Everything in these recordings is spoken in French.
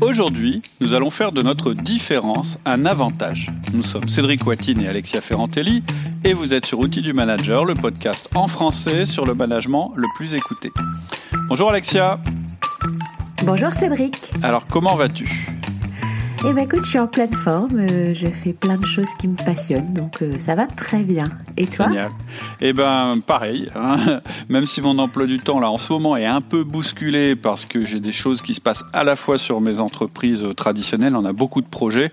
Aujourd'hui, nous allons faire de notre différence un avantage. Nous sommes Cédric Watine et Alexia Ferrantelli et vous êtes sur Outils du Manager, le podcast en français sur le management le plus écouté. Bonjour Alexia. Bonjour Cédric. Alors comment vas-tu? Eh ben écoute, je suis en pleine forme, euh, je fais plein de choses qui me passionnent, donc euh, ça va très bien. Et toi? Génial. Eh ben pareil, hein. même si mon emploi du temps là en ce moment est un peu bousculé parce que j'ai des choses qui se passent à la fois sur mes entreprises euh, traditionnelles, on a beaucoup de projets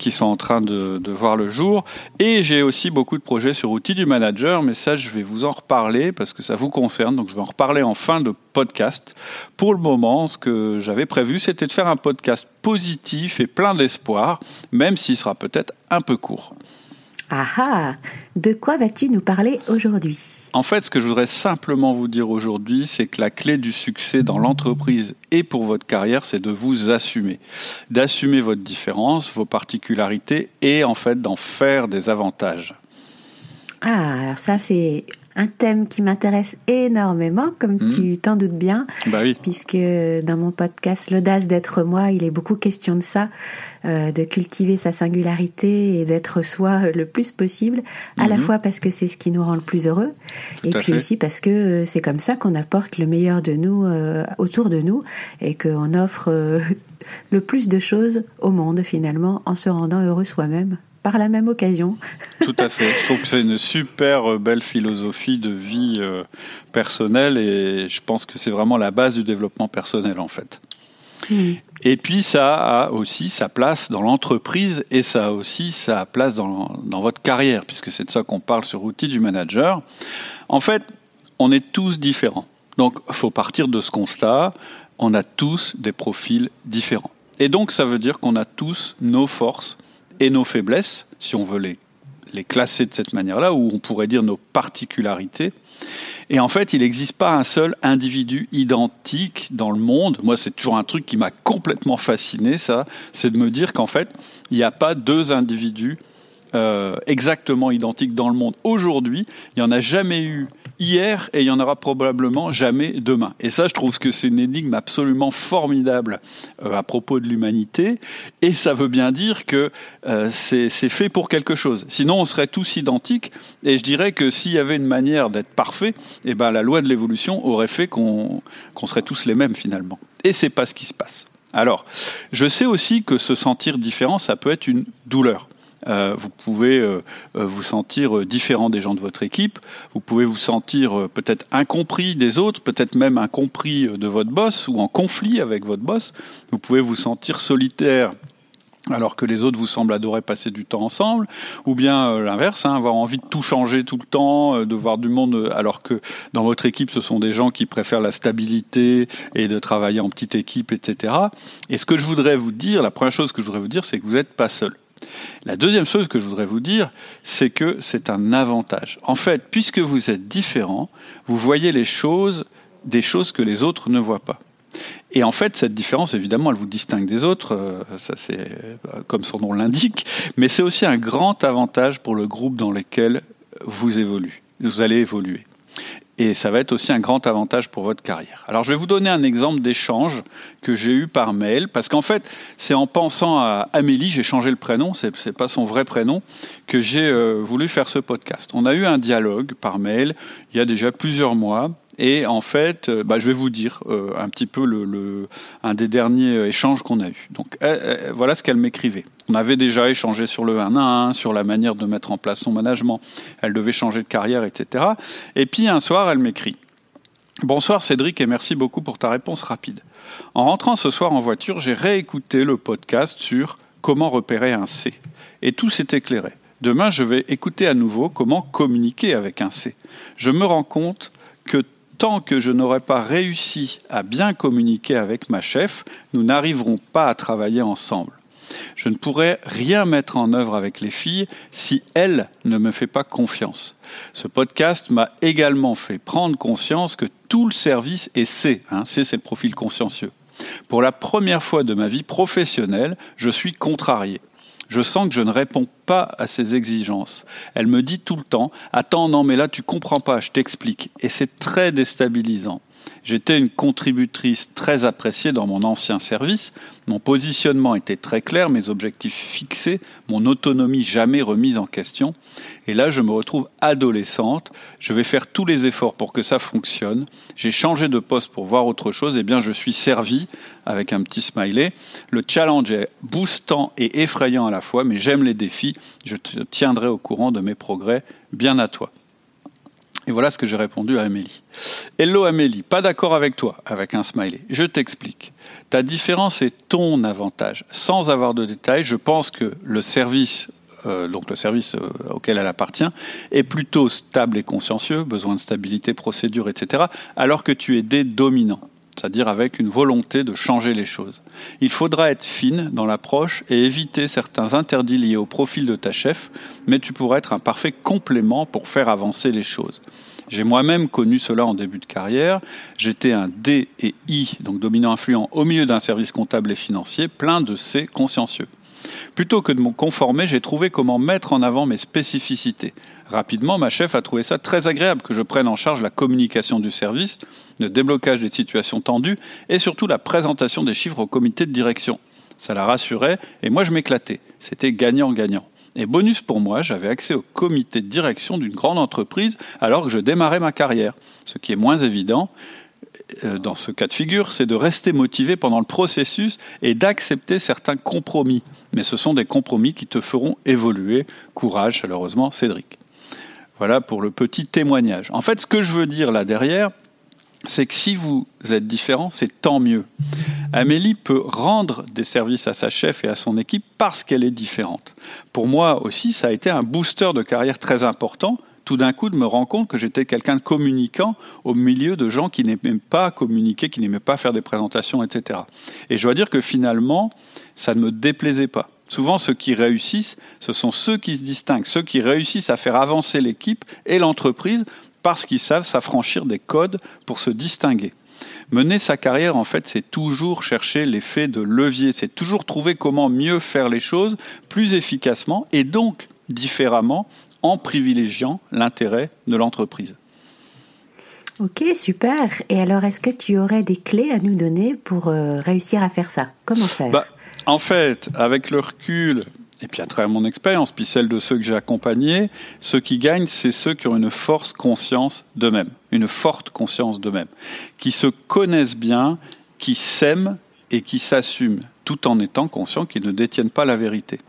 qui sont en train de, de voir le jour, et j'ai aussi beaucoup de projets sur outils du manager, mais ça je vais vous en reparler parce que ça vous concerne, donc je vais en reparler en fin de podcast. Pour le moment, ce que j'avais prévu, c'était de faire un podcast positif et plein d'espoir, même s'il sera peut-être un peu court. Ah ah De quoi vas-tu nous parler aujourd'hui? En fait, ce que je voudrais simplement vous dire aujourd'hui, c'est que la clé du succès dans l'entreprise et pour votre carrière, c'est de vous assumer. D'assumer votre différence, vos particularités et en fait d'en faire des avantages. Ah, alors ça c'est un thème qui m'intéresse énormément, comme hmm. tu t'en doutes bien, bah oui. puisque dans mon podcast L'audace d'être moi, il est beaucoup question de ça, euh, de cultiver sa singularité et d'être soi le plus possible, à la hmm. fois parce que c'est ce qui nous rend le plus heureux, et puis aussi parce que euh, c'est comme ça qu'on apporte le meilleur de nous euh, autour de nous et qu'on offre le plus de choses au monde finalement en se rendant heureux soi-même par la même occasion. Tout à fait. Je trouve que c'est une super euh, belle philosophie de vie euh, personnelle et je pense que c'est vraiment la base du développement personnel en fait. Hmm. Et puis ça a aussi sa place dans l'entreprise et ça a aussi sa place dans, dans votre carrière, puisque c'est de ça qu'on parle sur Outils du Manager. En fait, on est tous différents. Donc il faut partir de ce constat, on a tous des profils différents. Et donc ça veut dire qu'on a tous nos forces et nos faiblesses, si on veut les, classer de cette manière-là, ou on pourrait dire nos particularités. Et en fait, il n'existe pas un seul individu identique dans le monde. Moi, c'est toujours un truc qui m'a complètement fasciné, ça, c'est de me dire qu'en fait, il n'y a pas deux individus euh, exactement identiques dans le monde aujourd'hui. Il n'y en a jamais eu hier et il y en aura probablement jamais demain. Et ça, je trouve que c'est une énigme absolument formidable euh, à propos de l'humanité. Et ça veut bien dire que euh, c'est fait pour quelque chose. Sinon, on serait tous identiques. Et je dirais que s'il y avait une manière d'être parfait, eh ben, la loi de l'évolution aurait fait qu'on serait tous les mêmes finalement. Et c'est pas ce qui se passe. Alors, je sais aussi que se sentir différent, ça peut être une douleur. Euh, vous pouvez euh, euh, vous sentir différent des gens de votre équipe, vous pouvez vous sentir peut-être incompris des autres, peut-être même incompris de votre boss ou en conflit avec votre boss, vous pouvez vous sentir solitaire alors que les autres vous semblent adorer passer du temps ensemble, ou bien l'inverse, hein, avoir envie de tout changer tout le temps, de voir du monde, alors que dans votre équipe, ce sont des gens qui préfèrent la stabilité et de travailler en petite équipe, etc. Et ce que je voudrais vous dire, la première chose que je voudrais vous dire, c'est que vous n'êtes pas seul. La deuxième chose que je voudrais vous dire, c'est que c'est un avantage. En fait, puisque vous êtes différent, vous voyez les choses, des choses que les autres ne voient pas. Et en fait, cette différence, évidemment, elle vous distingue des autres, euh, c'est euh, comme son nom l'indique, mais c'est aussi un grand avantage pour le groupe dans lequel vous évoluez, vous allez évoluer et ça va être aussi un grand avantage pour votre carrière. Alors je vais vous donner un exemple d'échange que j'ai eu par mail, parce qu'en fait c'est en pensant à Amélie, j'ai changé le prénom, c'est n'est pas son vrai prénom, que j'ai euh, voulu faire ce podcast. On a eu un dialogue par mail il y a déjà plusieurs mois, et en fait, euh, bah, je vais vous dire euh, un petit peu un des derniers échanges qu'on a eu. Donc voilà ce qu'elle m'écrivait. On avait déjà échangé sur le 1 à 1, sur la manière de mettre en place son management. Elle devait changer de carrière, etc. Et puis un soir, elle m'écrit. Bonsoir Cédric et merci beaucoup pour ta réponse rapide. En rentrant ce soir en voiture, j'ai réécouté le podcast sur comment repérer un C. Et tout s'est éclairé. Demain, je vais écouter à nouveau comment communiquer avec un C. Je me rends compte que tant que je n'aurai pas réussi à bien communiquer avec ma chef, nous n'arriverons pas à travailler ensemble. Je ne pourrais rien mettre en œuvre avec les filles si elles ne me font pas confiance. Ce podcast m'a également fait prendre conscience que tout le service est C. Hein, C, c'est le profil consciencieux. Pour la première fois de ma vie professionnelle, je suis contrarié. Je sens que je ne réponds pas à ses exigences. Elle me dit tout le temps Attends, non, mais là, tu comprends pas, je t'explique. Et c'est très déstabilisant. J'étais une contributrice très appréciée dans mon ancien service. Mon positionnement était très clair, mes objectifs fixés, mon autonomie jamais remise en question. Et là, je me retrouve adolescente. Je vais faire tous les efforts pour que ça fonctionne. J'ai changé de poste pour voir autre chose. Eh bien, je suis servi avec un petit smiley. Le challenge est boostant et effrayant à la fois, mais j'aime les défis. Je te tiendrai au courant de mes progrès. Bien à toi. Et voilà ce que j'ai répondu à Amélie. Hello Amélie, pas d'accord avec toi, avec un smiley. Je t'explique. Ta différence est ton avantage. Sans avoir de détails, je pense que le service, euh, donc le service euh, auquel elle appartient, est plutôt stable et consciencieux, besoin de stabilité, procédure, etc., alors que tu es des dominants c'est-à-dire avec une volonté de changer les choses. Il faudra être fine dans l'approche et éviter certains interdits liés au profil de ta chef, mais tu pourras être un parfait complément pour faire avancer les choses. J'ai moi-même connu cela en début de carrière. J'étais un D et I, donc dominant influent, au milieu d'un service comptable et financier, plein de C consciencieux. Plutôt que de me conformer, j'ai trouvé comment mettre en avant mes spécificités. Rapidement, ma chef a trouvé ça très agréable que je prenne en charge la communication du service, le déblocage des situations tendues et surtout la présentation des chiffres au comité de direction. Ça la rassurait et moi je m'éclatais. C'était gagnant-gagnant. Et bonus pour moi, j'avais accès au comité de direction d'une grande entreprise alors que je démarrais ma carrière. Ce qui est moins évident euh, dans ce cas de figure, c'est de rester motivé pendant le processus et d'accepter certains compromis. Mais ce sont des compromis qui te feront évoluer. Courage, chaleureusement, Cédric. Voilà pour le petit témoignage. En fait, ce que je veux dire là derrière, c'est que si vous êtes différent, c'est tant mieux. Amélie peut rendre des services à sa chef et à son équipe parce qu'elle est différente. Pour moi aussi, ça a été un booster de carrière très important. Tout d'un coup, de me rendre compte que j'étais quelqu'un de communicant au milieu de gens qui n'aimaient pas communiquer, qui n'aimaient pas faire des présentations, etc. Et je dois dire que finalement, ça ne me déplaisait pas. Souvent, ceux qui réussissent, ce sont ceux qui se distinguent, ceux qui réussissent à faire avancer l'équipe et l'entreprise parce qu'ils savent s'affranchir des codes pour se distinguer. Mener sa carrière, en fait, c'est toujours chercher l'effet de levier, c'est toujours trouver comment mieux faire les choses plus efficacement et donc différemment en privilégiant l'intérêt de l'entreprise. Ok, super. Et alors, est-ce que tu aurais des clés à nous donner pour euh, réussir à faire ça? Comment faire? Bah, en fait, avec le recul, et puis à travers mon expérience, puis celle de ceux que j'ai accompagnés, ceux qui gagnent, c'est ceux qui ont une force conscience d'eux-mêmes, une forte conscience d'eux-mêmes, qui se connaissent bien, qui s'aiment et qui s'assument, tout en étant conscients qu'ils ne détiennent pas la vérité.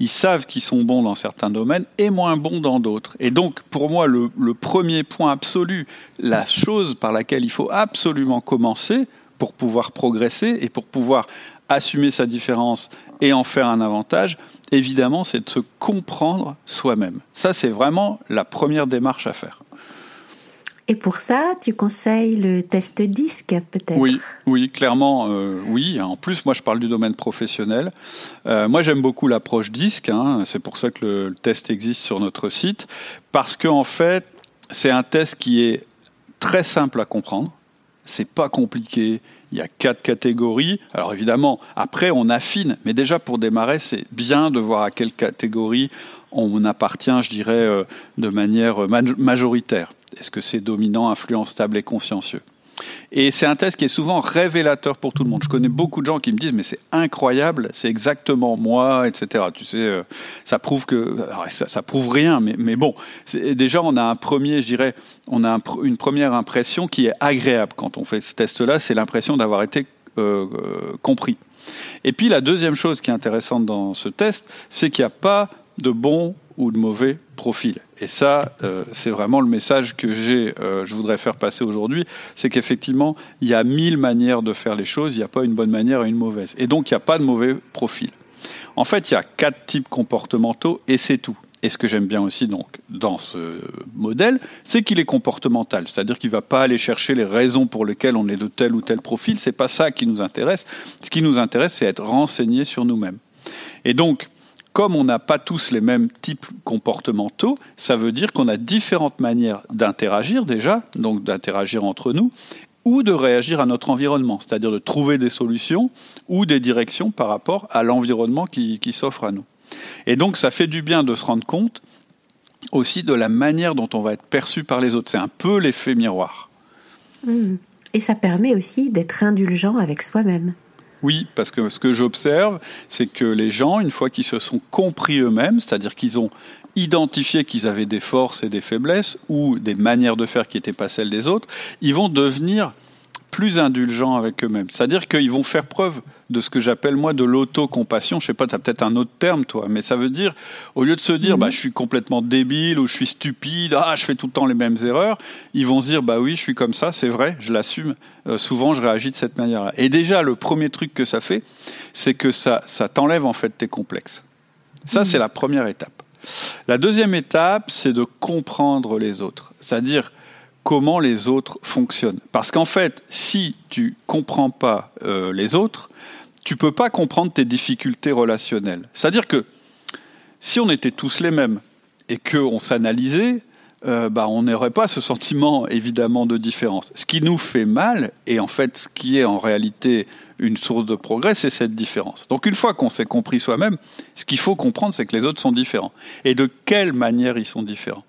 Ils savent qu'ils sont bons dans certains domaines et moins bons dans d'autres. Et donc, pour moi, le, premier point absolu, la chose par laquelle il faut absolument commencer pour pouvoir progresser et pour pouvoir assumer sa différence et en faire un avantage, évidemment, c'est de se comprendre soi-même. Ça, c'est vraiment la première démarche à faire. Et pour ça, tu conseilles le test disque, peut-être? Oui, oui, clairement, euh, oui. En plus, moi, je parle du domaine professionnel. Euh, moi, j'aime beaucoup l'approche disque. Hein. C'est pour ça que le, le, test existe sur notre site, parce qu'en fait, c'est un test qui est très simple à comprendre. C'est pas compliqué. Il y a quatre catégories. Alors évidemment, après, on affine. Mais déjà, pour démarrer, c'est bien de voir à quelle catégorie on appartient, je dirais, euh, de manière majoritaire. Est-ce que c'est dominant, influent, stable et consciencieux? Et c'est un test qui est souvent révélateur pour tout le monde. Je connais beaucoup de gens qui me disent mais c'est incroyable, c'est exactement moi, etc. Tu sais, euh, ça prouve que ça, prouve rien, mais, mais bon, déjà on a un premier, je dirais, on a une première impression qui est agréable quand on fait ce test-là, c'est l'impression d'avoir été euh, euh, compris. Et puis la deuxième chose qui est intéressante dans ce test, c'est qu'il n'y a pas de bon ou de mauvais profil. Et ça, euh, c'est vraiment le message que j'ai, euh, je voudrais faire passer aujourd'hui, c'est qu'effectivement, il y a mille manières de faire les choses, il n'y a pas une bonne manière et une mauvaise. Et donc, il n'y a pas de mauvais profil. En fait, il y a quatre types comportementaux et c'est tout. Et ce que j'aime bien aussi donc dans ce modèle, c'est qu'il est comportemental, c'est-à-dire qu'il ne va pas aller chercher les raisons pour lesquelles on est de tel ou tel profil. C'est pas ça qui nous intéresse. Ce qui nous intéresse, c'est être renseigné sur nous-mêmes. Et donc, comme on n'a pas tous les mêmes types comportementaux, ça veut dire qu'on a différentes manières d'interagir déjà, donc d'interagir entre nous, ou de réagir à notre environnement, c'est-à-dire de trouver des solutions ou des directions par rapport à l'environnement qui, s'offre à nous. Et donc ça fait du bien de se rendre compte aussi de la manière dont on va être perçu par les autres. C'est un peu l'effet miroir. Mmh. Et ça permet aussi d'être indulgent avec soi-même. Oui, parce que ce que j'observe, c'est que les gens, une fois qu'ils se sont compris eux-mêmes, c'est-à-dire qu'ils ont identifié qu'ils avaient des forces et des faiblesses ou des manières de faire qui n'étaient pas celles des autres, ils vont devenir plus indulgents avec eux-mêmes. C'est-à-dire qu'ils vont faire preuve de ce que j'appelle moi de l'autocompassion. Je sais pas, tu as peut-être un autre terme toi, mais ça veut dire au lieu de se dire bah mhm. je suis complètement débile ou je suis stupide, ah je fais tout le temps les mêmes erreurs, ils vont se dire bah oui, je suis comme ça, c'est vrai, je l'assume. Euh, souvent je réagis de cette manière-là. Et déjà le premier truc que ça fait, c'est que ça ça t'enlève en fait tes complexes. Ça mhm. c'est la première étape. La deuxième étape, c'est de comprendre les autres. C'est-à-dire comment les autres fonctionnent. Parce qu'en fait, si tu comprends pas euh, les autres, tu peux pas comprendre tes difficultés relationnelles. C'est-à-dire que si on était tous les mêmes et qu'on s'analysait, euh, bah, on n'aurait pas ce sentiment évidemment de différence. Ce qui nous fait mal, et en fait ce qui est en réalité une source de progrès, c'est cette différence. Donc une fois qu'on s'est compris soi-même, ce qu'il faut comprendre, c'est que les autres sont différents. Et de quelle manière ils sont différents.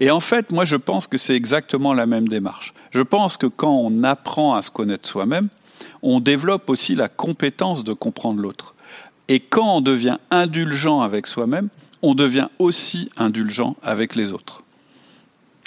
Et en fait, moi, je pense que c'est exactement la même démarche. Je pense que quand on apprend à se connaître soi-même, on développe aussi la compétence de comprendre l'autre. Et quand on devient indulgent avec soi-même, on devient aussi indulgent avec les autres.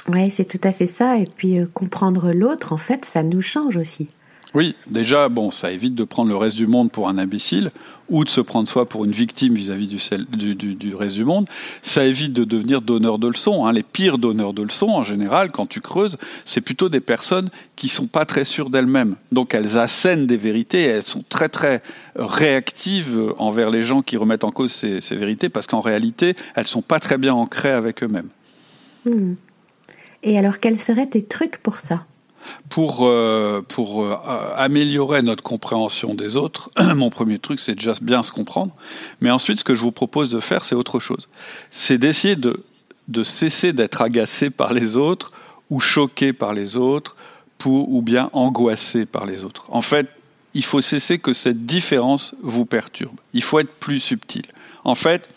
Oui, c'est tout à fait ça. Et puis euh, comprendre l'autre, en fait, ça nous change aussi. Oui, déjà, bon, ça évite de prendre le reste du monde pour un imbécile ou de se prendre soi pour une victime vis-à-vis du, reste du monde. Ça évite de devenir donneur de leçons. Hein. Les pires donneurs de leçons, en général, quand tu creuses, c'est plutôt des personnes qui sont pas très sûres d'elles-mêmes. Donc elles assènent des vérités, et elles sont très très réactives envers les gens qui remettent en cause ces, vérités, parce qu'en réalité, elles sont pas très bien ancrées avec eux-mêmes. Hmm. Et alors, quels seraient tes trucs pour ça? Pour, euh, pour euh, améliorer notre compréhension des autres, mon premier truc, c'est déjà bien se comprendre. Mais ensuite, ce que je vous propose de faire, c'est autre chose. C'est d'essayer de, de cesser d'être agacé par les autres ou choqué par les autres pour, ou bien angoissé par les autres. En fait, il faut cesser que cette différence vous perturbe. Il faut être plus subtil. En fait,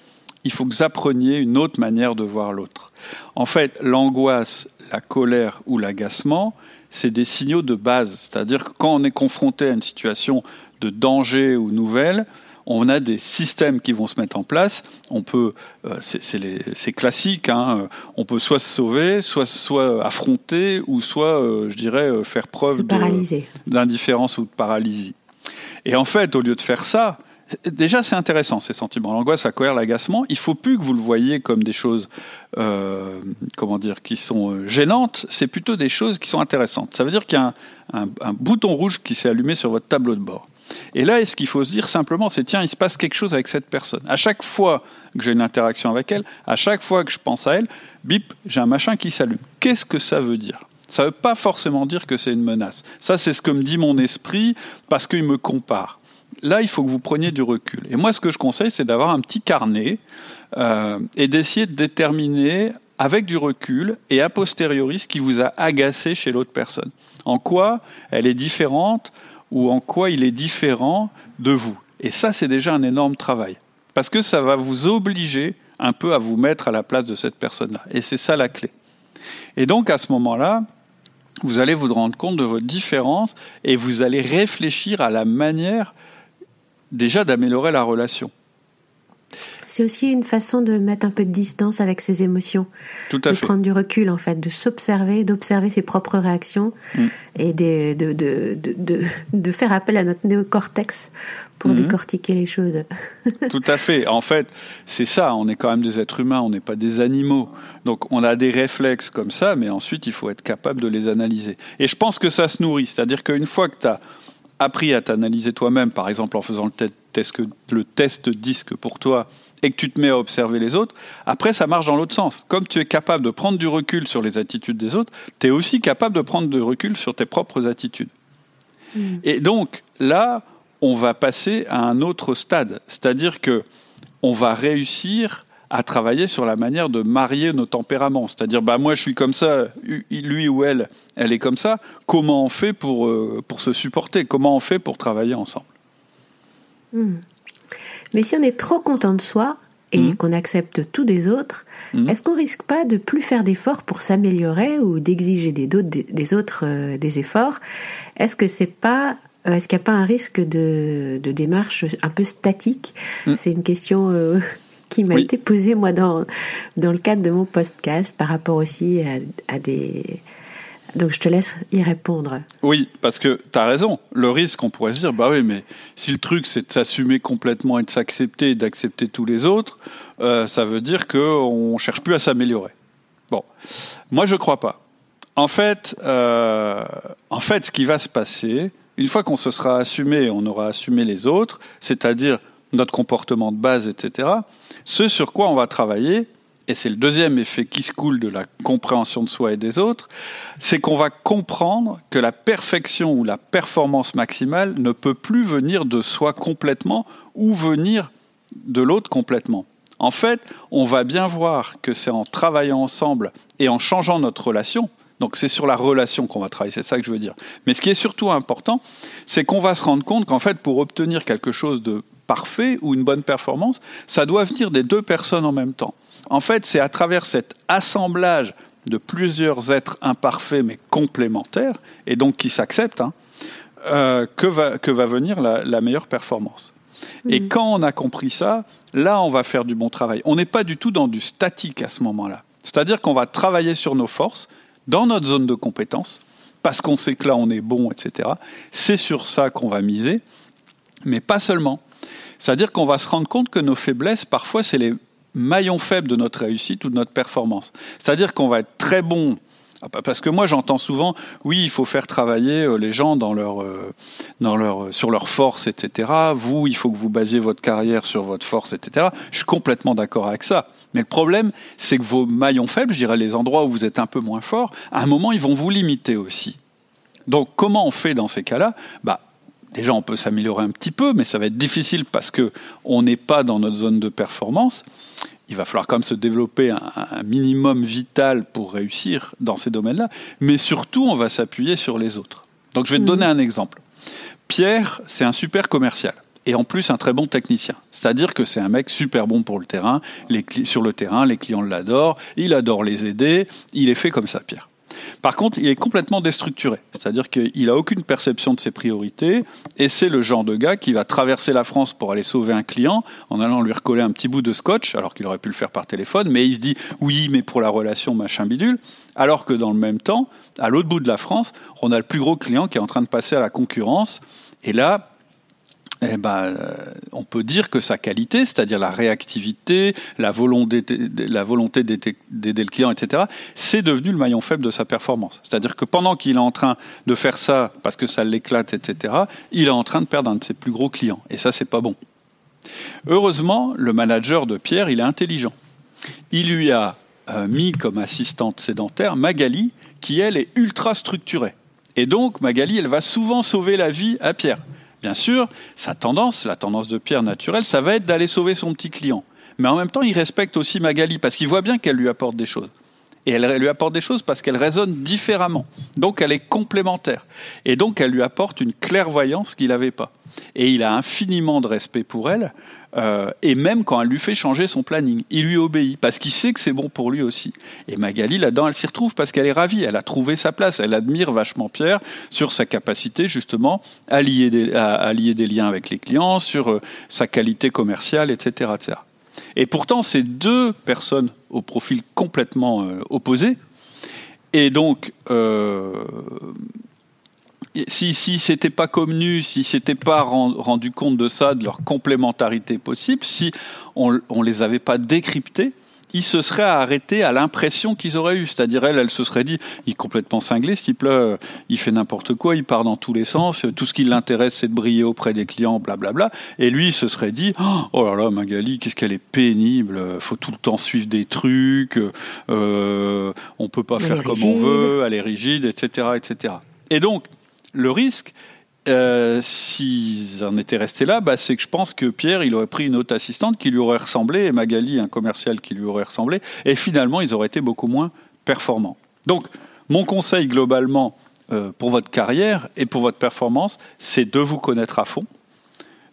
il faut que vous appreniez une autre manière de voir l'autre. En fait, l'angoisse, la colère ou l'agacement, c'est des signaux de base. C'est-à-dire que quand on est confronté à une situation de danger ou nouvelle, on a des systèmes qui vont se mettre en place. On peut, euh, c'est classique, hein, euh, on peut soit se sauver, soit, soit affronter, ou soit, euh, je dirais, faire preuve d'indifférence ou de paralysie. Et en fait, au lieu de faire ça, déjà c'est intéressant ces sentiments, l'angoisse, la colère, l'agacement. Il faut plus que vous le voyez comme des choses, euh, comment dire, qui sont euh, gênantes. C'est plutôt des choses qui sont intéressantes. Ça veut dire qu'il y a un, bouton rouge qui s'est allumé sur votre tableau de bord. Et là, ce qu'il faut se dire simplement, c'est tiens, il se passe quelque chose avec cette personne. À chaque fois que j'ai une interaction avec elle, à chaque fois que je pense à elle, bip, j'ai un machin qui s'allume. Qu'est-ce que ça veut dire? Ça ne veut pas forcément dire que c'est une menace. Ça, c'est ce que me dit mon esprit parce qu'il me compare là, il faut que vous preniez du recul. Et moi, ce que je conseille, c'est d'avoir un petit carnet euh, et d'essayer de déterminer avec du recul et a posteriori ce qui vous a agacé chez l'autre personne. En quoi elle est différente ou en quoi il est différent de vous. Et ça, c'est déjà un énorme travail. Parce que ça va vous obliger un peu à vous mettre à la place de cette personne-là. Et c'est ça la clé. Et donc, à ce moment-là, vous allez vous rendre compte de votre différence et vous allez réfléchir à la manière déjà d'améliorer la relation. C'est aussi une façon de mettre un peu de distance avec ses émotions. Tout à de prendre du recul, en fait, de s'observer, d'observer ses propres réactions mm. et de, de, de, de, faire appel à notre néocortex pour mm. décortiquer les choses. Tout à fait. En fait, c'est ça. On est quand même des êtres humains, on n'est pas des animaux. Donc, on a des réflexes comme ça, mais ensuite, il faut être capable de les analyser. Et je pense que ça se nourrit. C'est-à-dire qu'une fois que tu as appris à t'analyser toi-même, par exemple en faisant le test, le test disque pour toi, et que tu te mets à observer les autres, après ça marche dans l'autre sens. Comme tu es capable de prendre du recul sur les attitudes des autres, tu es aussi capable de prendre du recul sur tes propres attitudes. Hmm. Et donc là, on va passer à un autre stade, c'est-à-dire que on va réussir à travailler sur la manière de marier nos tempéraments. C'est-à-dire, bah, moi je suis comme ça, lui ou elle, elle est comme ça. Comment on fait pour, euh, pour se supporter? Comment on fait pour travailler ensemble? Hmm. Mais si on est trop content de soi, et mmh. qu'on accepte tout des autres, mmh. est-ce qu'on risque pas de plus faire d'efforts pour s'améliorer ou d'exiger des, des, autres euh, des efforts? Est-ce que c'est pas euh, est-ce qu'il n'y a pas un risque de, de démarche un peu statique? Mmh. C'est une question euh, qui m'a été posée moi dans dans le cadre de mon podcast par rapport aussi à des donc je te laisse y répondre. Oui, parce que tu as raison. Le risque, on pourrait se dire, bah oui, mais si le truc c'est de s'assumer complètement et de s'accepter et d'accepter tous les autres, euh, ça veut dire qu'on ne cherche plus à s'améliorer. Bon, moi je crois pas. En fait, euh, en fait, ce qui va se passer, une fois qu'on se sera assumé, on aura assumé les autres, c'est-à-dire notre comportement de base, etc., ce sur quoi on va travailler, et c'est le deuxième effet qui se coule de la compréhension de soi et des autres, c'est qu'on va comprendre que la perfection ou la performance maximale ne peut plus venir de soi complètement ou venir de l'autre complètement. En fait, on va bien voir que c'est en travaillant ensemble et en changeant notre relation, donc c'est sur la relation qu'on va travailler, c'est ça que je veux dire. Mais ce qui est surtout important, c'est qu'on va se rendre compte qu'en fait, pour obtenir quelque chose de parfait ou une bonne performance, ça doit venir des deux personnes en même temps. En fait, c'est à travers cet assemblage de plusieurs êtres imparfaits mais complémentaires, et donc qui s'acceptent, hein, euh, que, va, que va venir la, meilleure performance. Et mm. quand on a compris ça, là, on va faire du bon travail. On n'est pas du tout dans du statique à ce moment-là. C'est-à-dire qu'on va travailler sur nos forces, dans notre zone de compétence, parce qu'on sait que là, on est bon, etc. C'est sur ça qu'on va miser, mais pas seulement. C'est-à-dire qu'on va se rendre compte que nos faiblesses, parfois, c'est les maillon faible de notre réussite ou de notre performance. C'est-à-dire qu'on va être très bon parce que moi j'entends souvent, oui, il faut faire travailler euh, les gens dans leur, euh, dans leur, euh, sur leurs forces, etc. Vous, il faut que vous basiez votre carrière sur votre force, etc. Je suis complètement d'accord avec ça. Mais le problème, c'est que vos maillons faibles, je dirais les endroits où vous êtes un peu moins fort, à un moment, ils vont vous limiter aussi. Donc comment on fait dans ces cas-là? Bah, Déjà, on peut s'améliorer un petit peu, mais ça va être difficile parce que on n'est pas dans notre zone de performance il va falloir quand même se développer un, minimum vital pour réussir dans ces domaines-là, mais surtout on va s'appuyer sur les autres. Donc je vais te donner mhm. un exemple. Pierre, c'est un super commercial et en plus un très bon technicien. C'est-à-dire que c'est un mec super bon pour le terrain, les sur le terrain, les clients l'adorent, il adore les aider, il est fait comme ça, Pierre. Par contre, il est complètement déstructuré. C'est-à-dire qu'il n'a aucune perception de ses priorités et c'est le genre de gars qui va traverser la France pour aller sauver un client en allant lui recoller un petit bout de scotch, alors qu'il aurait pu le faire par téléphone, mais il se dit oui, mais pour la relation, machin bidule. Alors que dans le même temps, à l'autre bout de la France, on a le plus gros client qui est en train de passer à la concurrence. Et là, eh ben, euh, on peut dire que sa qualité, c'est-à-dire la réactivité, la volonté, la volonté d'aider le client, etc., c'est devenu le maillon faible de sa performance. C'est-à-dire que pendant qu'il est en train de faire ça parce que ça l'éclate, etc., il est en train de perdre un de ses plus gros clients. Et ça, c'est pas bon. Heureusement, le manager de Pierre, il est intelligent. Il lui a euh, mis comme assistante sédentaire Magali, qui elle est ultra structurée. Et donc, Magali, elle va souvent sauver la vie à Pierre. Bien sûr, sa tendance, la tendance de Pierre naturelle, ça va être d'aller sauver son petit client. Mais en même temps, il respecte aussi Magali parce qu'il voit bien qu'elle lui apporte des choses. Et elle lui apporte des choses parce qu'elle raisonne différemment. Donc elle est complémentaire. Et donc elle lui apporte une clairvoyance qu'il n'avait pas. Et il a infiniment de respect pour elle euh, et même quand elle lui fait changer son planning, il lui obéit parce qu'il sait que c'est bon pour lui aussi. Et Magali, là-dedans, elle s'y retrouve parce qu'elle est ravie, elle a trouvé sa place, elle admire vachement Pierre sur sa capacité justement à lier des, liens avec les clients, sur euh, sa qualité commerciale, etc., etc. Et pourtant, c'est deux personnes au profil complètement euh, opposé. Et donc, euh, si si c'était pas connu, si c'était pas rendu compte de ça, de leur complémentarité possible, si on, on les avait pas décryptés, ils se seraient arrêtés à l'impression qu'ils auraient eu. C'est-à-dire, elle, elle se serait dit, il est complètement cinglé, ce type-là, il fait n'importe quoi, il part dans tous les sens, tout ce qui l'intéresse, c'est de briller auprès des clients, blablabla. Et lui, il se serait dit, oh là là, Magali, qu'est-ce qu'elle est pénible, faut tout le temps suivre des trucs, euh, on peut pas faire comme on veut, elle est rigide, etc., etc. Et donc, le risque, euh, s'ils en étaient restés là, bah, c'est que je pense que Pierre, il aurait pris une autre assistante qui lui aurait ressemblé, et Magali, un commercial qui lui aurait ressemblé, et finalement, ils auraient été beaucoup moins performants. Donc, mon conseil globalement euh, pour votre carrière et pour votre performance, c'est de vous connaître à fond,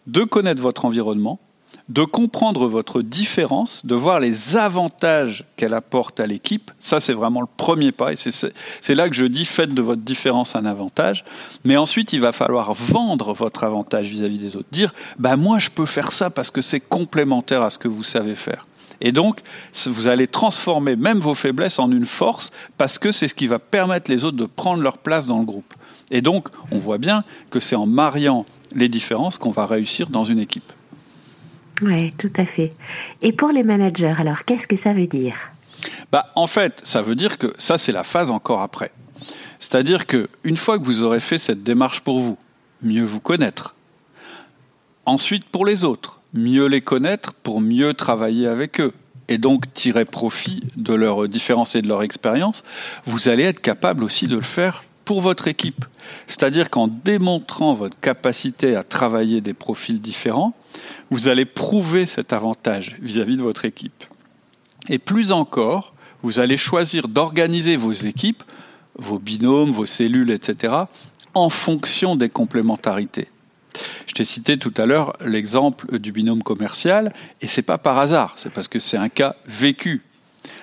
de connaître votre environnement, de comprendre votre différence, de voir les avantages qu'elle apporte à l'équipe. Ça, c'est vraiment le premier pas. Et c'est là que je dis faites de votre différence un avantage. Mais ensuite, il va falloir vendre votre avantage vis-à-vis des autres. Dire, bah, moi, je peux faire ça parce que c'est complémentaire à ce que vous savez faire. Et donc, vous allez transformer même vos faiblesses en une force parce que c'est ce qui va permettre les autres de prendre leur place dans le groupe. Et donc, on voit bien que c'est en mariant les différences qu'on va réussir dans une équipe. Oui, tout à fait. Et pour les managers, alors, qu'est-ce que ça veut dire? Bah, En fait, ça veut dire que ça, c'est la phase encore après. C'est-à-dire qu'une fois que vous aurez fait cette démarche pour vous, mieux vous connaître. Ensuite, pour les autres, mieux les connaître pour mieux travailler avec eux et donc tirer profit de leurs différences et de leur expérience, vous allez être capable aussi de le faire pour votre équipe. C'est-à-dire qu'en démontrant votre capacité à travailler des profils différents, vous allez prouver cet avantage vis-à-vis de votre équipe. Et plus encore, vous allez choisir d'organiser vos équipes, vos binômes, vos cellules, etc., en fonction des complémentarités. Je t'ai cité tout à l'heure l'exemple du binôme commercial, et c'est pas par hasard, c'est parce que c'est un cas vécu.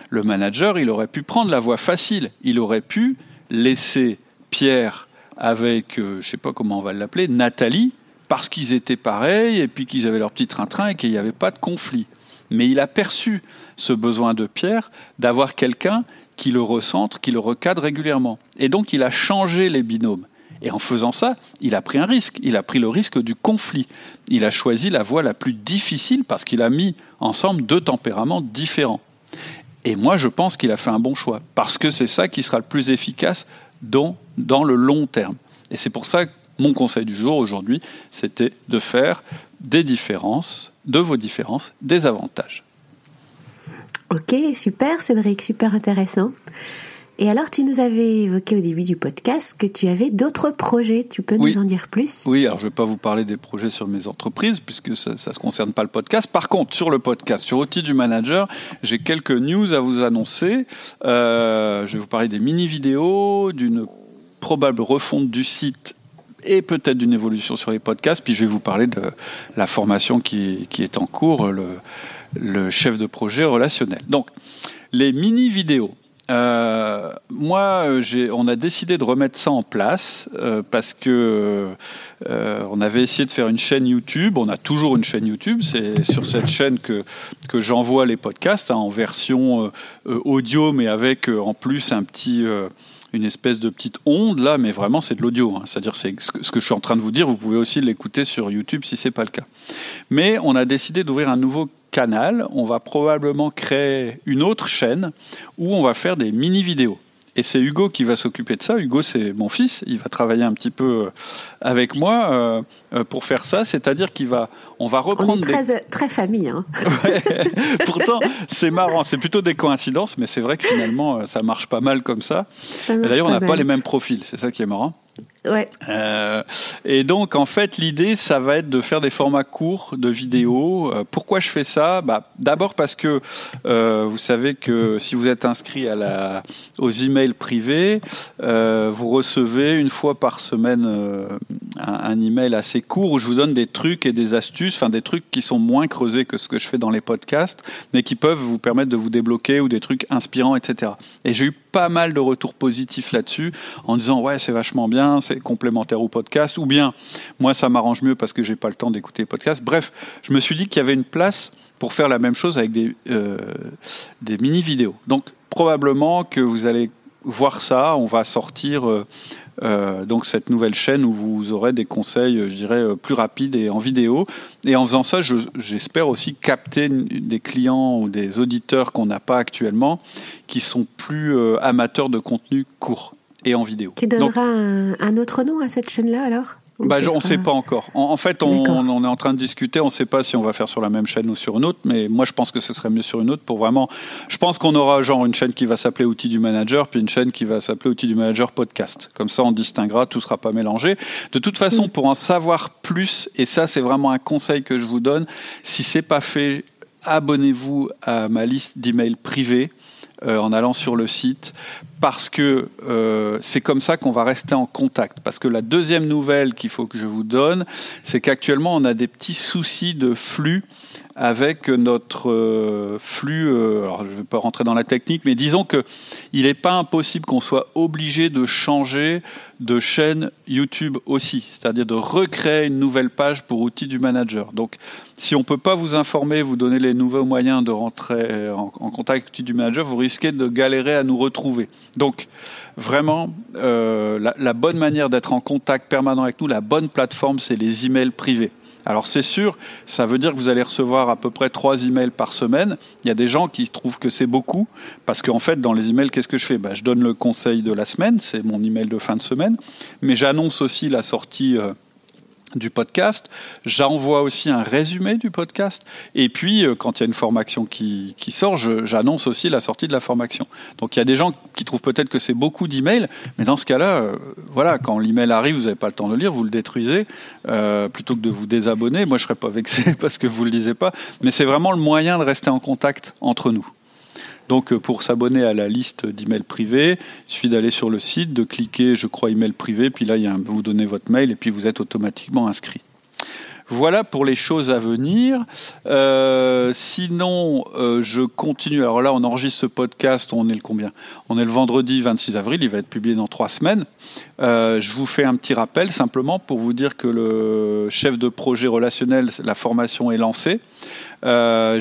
Le manager, il aurait pu prendre la voie facile, il aurait pu laisser Pierre avec, je euh, je sais pas comment on va l'appeler, Nathalie, parce qu'ils étaient pareils et puis qu'ils avaient leur petit train-train et qu'il n'y avait pas de conflit. Mais il a perçu ce besoin de Pierre d'avoir quelqu'un qui le recentre, qui le recadre régulièrement. Et donc il a changé les binômes. Et en faisant ça, il a pris un risque. Il a pris le risque du conflit. Il a choisi la voie la plus difficile parce qu'il a mis ensemble deux tempéraments différents. Et moi, je pense qu'il a fait un bon choix parce que c'est ça qui sera le plus efficace dans, dans le long terme. Et c'est pour ça mon conseil du jour aujourd'hui, c'était de faire des différences, de vos différences, des avantages. Ok, super Cédric, super intéressant. Et alors, tu nous avais évoqué au début du podcast que tu avais d'autres projets. Tu peux nous en dire plus? Oui, alors je ne vais pas vous parler des projets sur mes entreprises puisque ça ne se concerne pas le podcast. Par contre, sur le podcast, sur Outils du Manager, j'ai quelques news à vous annoncer. Euh, je vais vous parler des mini-vidéos, d'une probable refonte du site et peut-être d'une évolution sur les podcasts. Puis je vais vous parler de la formation qui, est en cours, le, chef de projet relationnel. Donc, les mini-vidéos. Euh, moi, on a décidé de remettre ça en place euh, parce que euh, on avait essayé de faire une chaîne YouTube. On a toujours une chaîne YouTube. C'est sur cette chaîne que que j'envoie les podcasts hein, en version audio, mais avec en plus un petit une espèce de petite onde là, mais vraiment c'est de l'audio. Hein. C'est-à-dire c'est ce que je suis en train de vous dire. Vous pouvez aussi l'écouter sur YouTube si c'est pas le cas. Mais on a décidé d'ouvrir un nouveau canal, on va probablement créer une autre chaîne où on va faire des mini-vidéos. Et c'est Hugo qui va s'occuper de ça. Hugo, c'est mon fils. Il va travailler un petit peu euh, avec moi euh, euh, pour faire ça. C'est-à-dire qu'il va, on va reprendre. On est très, très famille. Hein. Pourtant, c'est marrant. C'est plutôt des coïncidences, mais c'est vrai que finalement, ça marche pas mal comme ça. D'ailleurs, on n'a pas les mêmes profils. C'est ça qui est marrant. Euh, et donc, en fait, l'idée, ça va être de faire des formats courts de vidéos. Euh, pourquoi je fais ça? Bah, D'abord parce que euh, vous savez que si vous êtes inscrit à la, aux emails privés, vous recevez une fois par semaine un, un, email assez court où je vous donne des trucs et des astuces, enfin des trucs qui sont moins creusés que ce que je fais dans les podcasts, mais qui peuvent vous permettre de vous débloquer ou des trucs inspirants, etc. Et j'ai eu pas mal de retours positifs là-dessus en disant ouais c'est vachement bien, c'est complémentaire au podcast, ou bien moi ça m'arrange mieux parce que j'ai pas le temps d'écouter les podcasts. Bref, je me suis dit qu'il y avait une place pour faire la même chose avec des, euh, des mini vidéos. Donc probablement que vous allez voir ça, on va sortir euh, euh, donc cette nouvelle chaîne où vous aurez des conseils, je dirais, plus rapides et en vidéo. Et en faisant ça, j'espère aussi capter des clients ou des auditeurs qu'on n'a pas actuellement, qui sont plus amateurs de contenu court et en vidéo. Tu donneras un, autre nom à cette chaîne-là alors? Bah, on ne sait pas encore. En, fait, on, on, est en train de discuter. On ne sait pas si on va faire sur la même chaîne ou sur une autre. Mais moi, je pense que ce serait mieux sur une autre pour vraiment. Je pense qu'on aura genre une chaîne qui va s'appeler Outils du Manager, puis une chaîne qui va s'appeler Outils du Manager Podcast. Comme ça, on distinguera. Tout sera pas mélangé. De toute façon, mm. pour en savoir plus, et ça, c'est vraiment un conseil que je vous donne. Si c'est pas fait, abonnez-vous à ma liste d'emails privés en allant sur le site parce que c'est comme ça qu'on va rester en contact. Parce que la deuxième nouvelle qu'il faut que je vous donne, c'est qu'actuellement on a des petits soucis de flux avec notre euh, flux. Euh, je ne vais pas rentrer dans la technique, mais disons que il n'est pas impossible qu'on soit obligé de changer de chaîne YouTube aussi, c'est-à-dire de recréer une nouvelle page pour outils du manager. Donc, si on ne peut pas vous informer, vous donner les nouveaux moyens de rentrer en, contact avec l'outil du manager, vous risquez de galérer à nous retrouver. Donc, vraiment, euh, la, la bonne manière d'être en contact permanent avec nous, la bonne plateforme, c'est les emails privés. Alors c'est sûr, ça veut dire que vous allez recevoir à peu près trois emails par semaine. Il y a des gens qui trouvent que c'est beaucoup, parce qu'en fait, dans les emails, qu'est-ce que je fais? Bah, Je donne le conseil de la semaine, c'est mon email de fin de semaine, mais j'annonce aussi la sortie... Du podcast. J'envoie aussi un résumé du podcast. Et puis, euh, quand il y a une formation qui, qui sort, j'annonce aussi la sortie de la formation. Donc, il y a des gens qui trouvent peut-être que c'est beaucoup d'emails, mais dans ce cas-là, euh, voilà, quand l'email arrive, vous n'avez pas le temps de le lire, vous le détruisez, euh, plutôt que de vous désabonner. Moi, je serais pas vexé parce que vous le lisez pas, mais c'est vraiment le moyen de rester en contact entre nous. Donc euh, pour s'abonner à la liste d'emails privés, il suffit d'aller sur le site, de cliquer je crois email privé, puis là il y a vous donnez votre mail et puis vous êtes automatiquement inscrit. Voilà pour les choses à venir. Euh, sinon, euh, je continue. Alors là, on enregistre ce podcast. On est le combien? On est le vendredi 26 avril. Il va être publié dans trois semaines. je vous fais un petit rappel simplement pour vous dire que le chef de projet relationnel, la formation est lancée. Euh,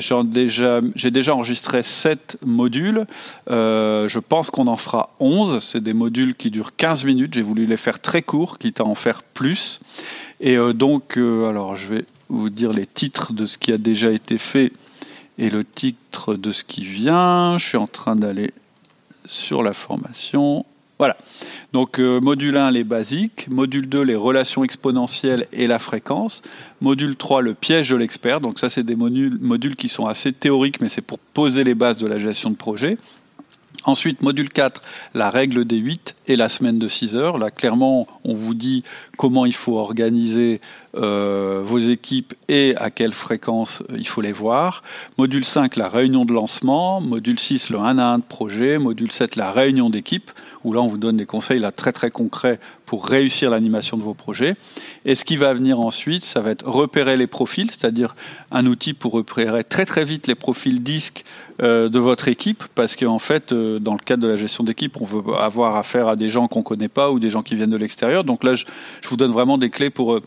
j'ai déjà, enregistré 7 modules. Euh, je pense qu'on en fera 11. C'est des modules qui durent 15 minutes. J'ai voulu les faire très courts, quitte à en faire plus. Et euh, donc, alors je vais vous dire les titres de ce qui a déjà été fait et le titre de ce qui vient. Je suis en train d'aller sur la formation. Voilà. Donc euh, module 1, les basiques. Module 2, les relations exponentielles et la fréquence. Module 3, le piège de l'expert. Donc ça, c'est des modules, modules qui sont assez théoriques, mais c'est pour poser les bases de la gestion de projet. Ensuite, module 4, la règle des 8 et la semaine de 6 heures. Là, clairement, on vous dit comment il faut organiser euh, vos équipes et à quelle fréquence euh, il faut les voir. Module 5, la réunion de lancement. Module 6, le 1 à 1 de projet. Module 7, la réunion d'équipe où là on vous donne des conseils là, très très concrets pour réussir l'animation de vos projets. Et ce qui va venir ensuite, ça va être repérer les profils, c'est-à-dire un outil pour repérer très très vite les profils disques euh, de votre équipe, parce qu'en fait, dans le cadre de la gestion d'équipe, on veut avoir affaire à des gens qu'on ne connaît pas ou des gens qui viennent de l'extérieur. Donc là, je, vous donne vraiment des clés pour euh,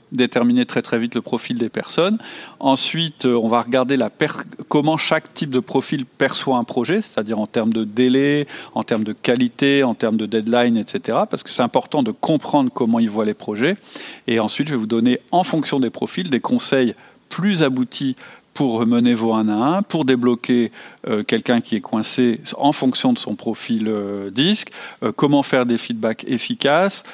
très très vite le profil des personnes. Ensuite, on va regarder la comment chaque type de profil perçoit un projet, c'est-à-dire en termes de délai, en termes de qualité, en termes de deadline, etc. Parce que c'est important de comprendre comment ils voient les projets. Et ensuite, je vais vous donner, en fonction des profils, des conseils plus aboutis pour mener vos 1 à 1, pour débloquer euh, quelqu'un qui est coincé en fonction de son profil euh, disque, euh, comment faire des feedbacks efficaces,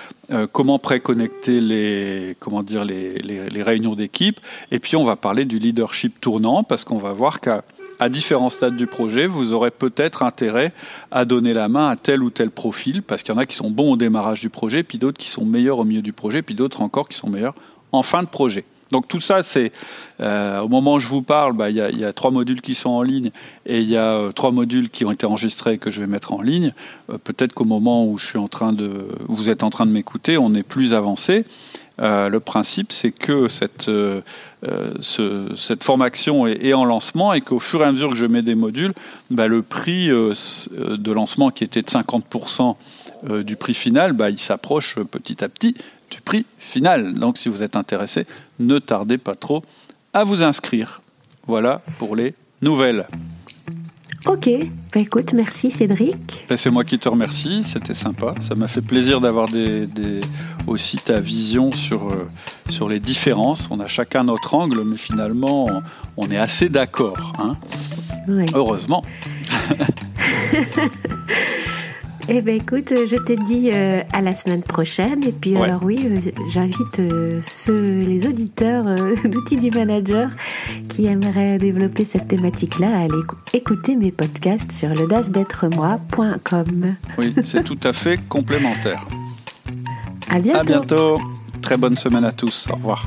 comment préconnecter les, comment dire, les, réunions d'équipe, et puis on va parler du leadership tournant, parce qu'on va voir qu'à différents stades du projet, vous aurez peut-être intérêt à donner la main à tel ou tel profil, parce qu'il y en a qui sont bons au démarrage du projet, puis d'autres qui sont meilleurs au milieu du projet, puis d'autres encore qui sont meilleurs en fin de projet. Donc tout ça, c'est euh, au moment où je vous parle, bah, il y, a, y, a, trois modules qui sont en ligne et il y a euh, trois modules qui ont été enregistrés et que je vais mettre en ligne. Euh, peut-être qu'au moment où je suis en train de, vous êtes en train de m'écouter, on est plus avancé. le principe, c'est que cette, ce, cette formation est, est, en lancement et qu'au fur et à mesure que je mets des modules, bah, le prix de lancement qui était de 50% du prix final, bah, il s'approche petit à petit du prix final. Donc si vous êtes intéressé, ne tardez pas trop à vous inscrire. Voilà pour les nouvelles. Ok, bah écoute, merci Cédric. Ben, c'est moi qui te remercie, c'était sympa. Ça m'a fait plaisir d'avoir des, aussi ta vision sur, euh, sur les différences. On a chacun notre angle, mais finalement, on, est assez d'accord. Hein Heureusement. Eh bien, écoute, je te dis euh, à la semaine prochaine. Et puis, alors oui, euh, j'invite euh, ceux, les auditeurs d'outils du manager qui aimeraient développer cette thématique-là à aller écouter mes podcasts sur l'audaced'être-moi.com. Oui, c'est tout à fait complémentaire. À bientôt. À bientôt. Très bonne semaine à tous. Au revoir.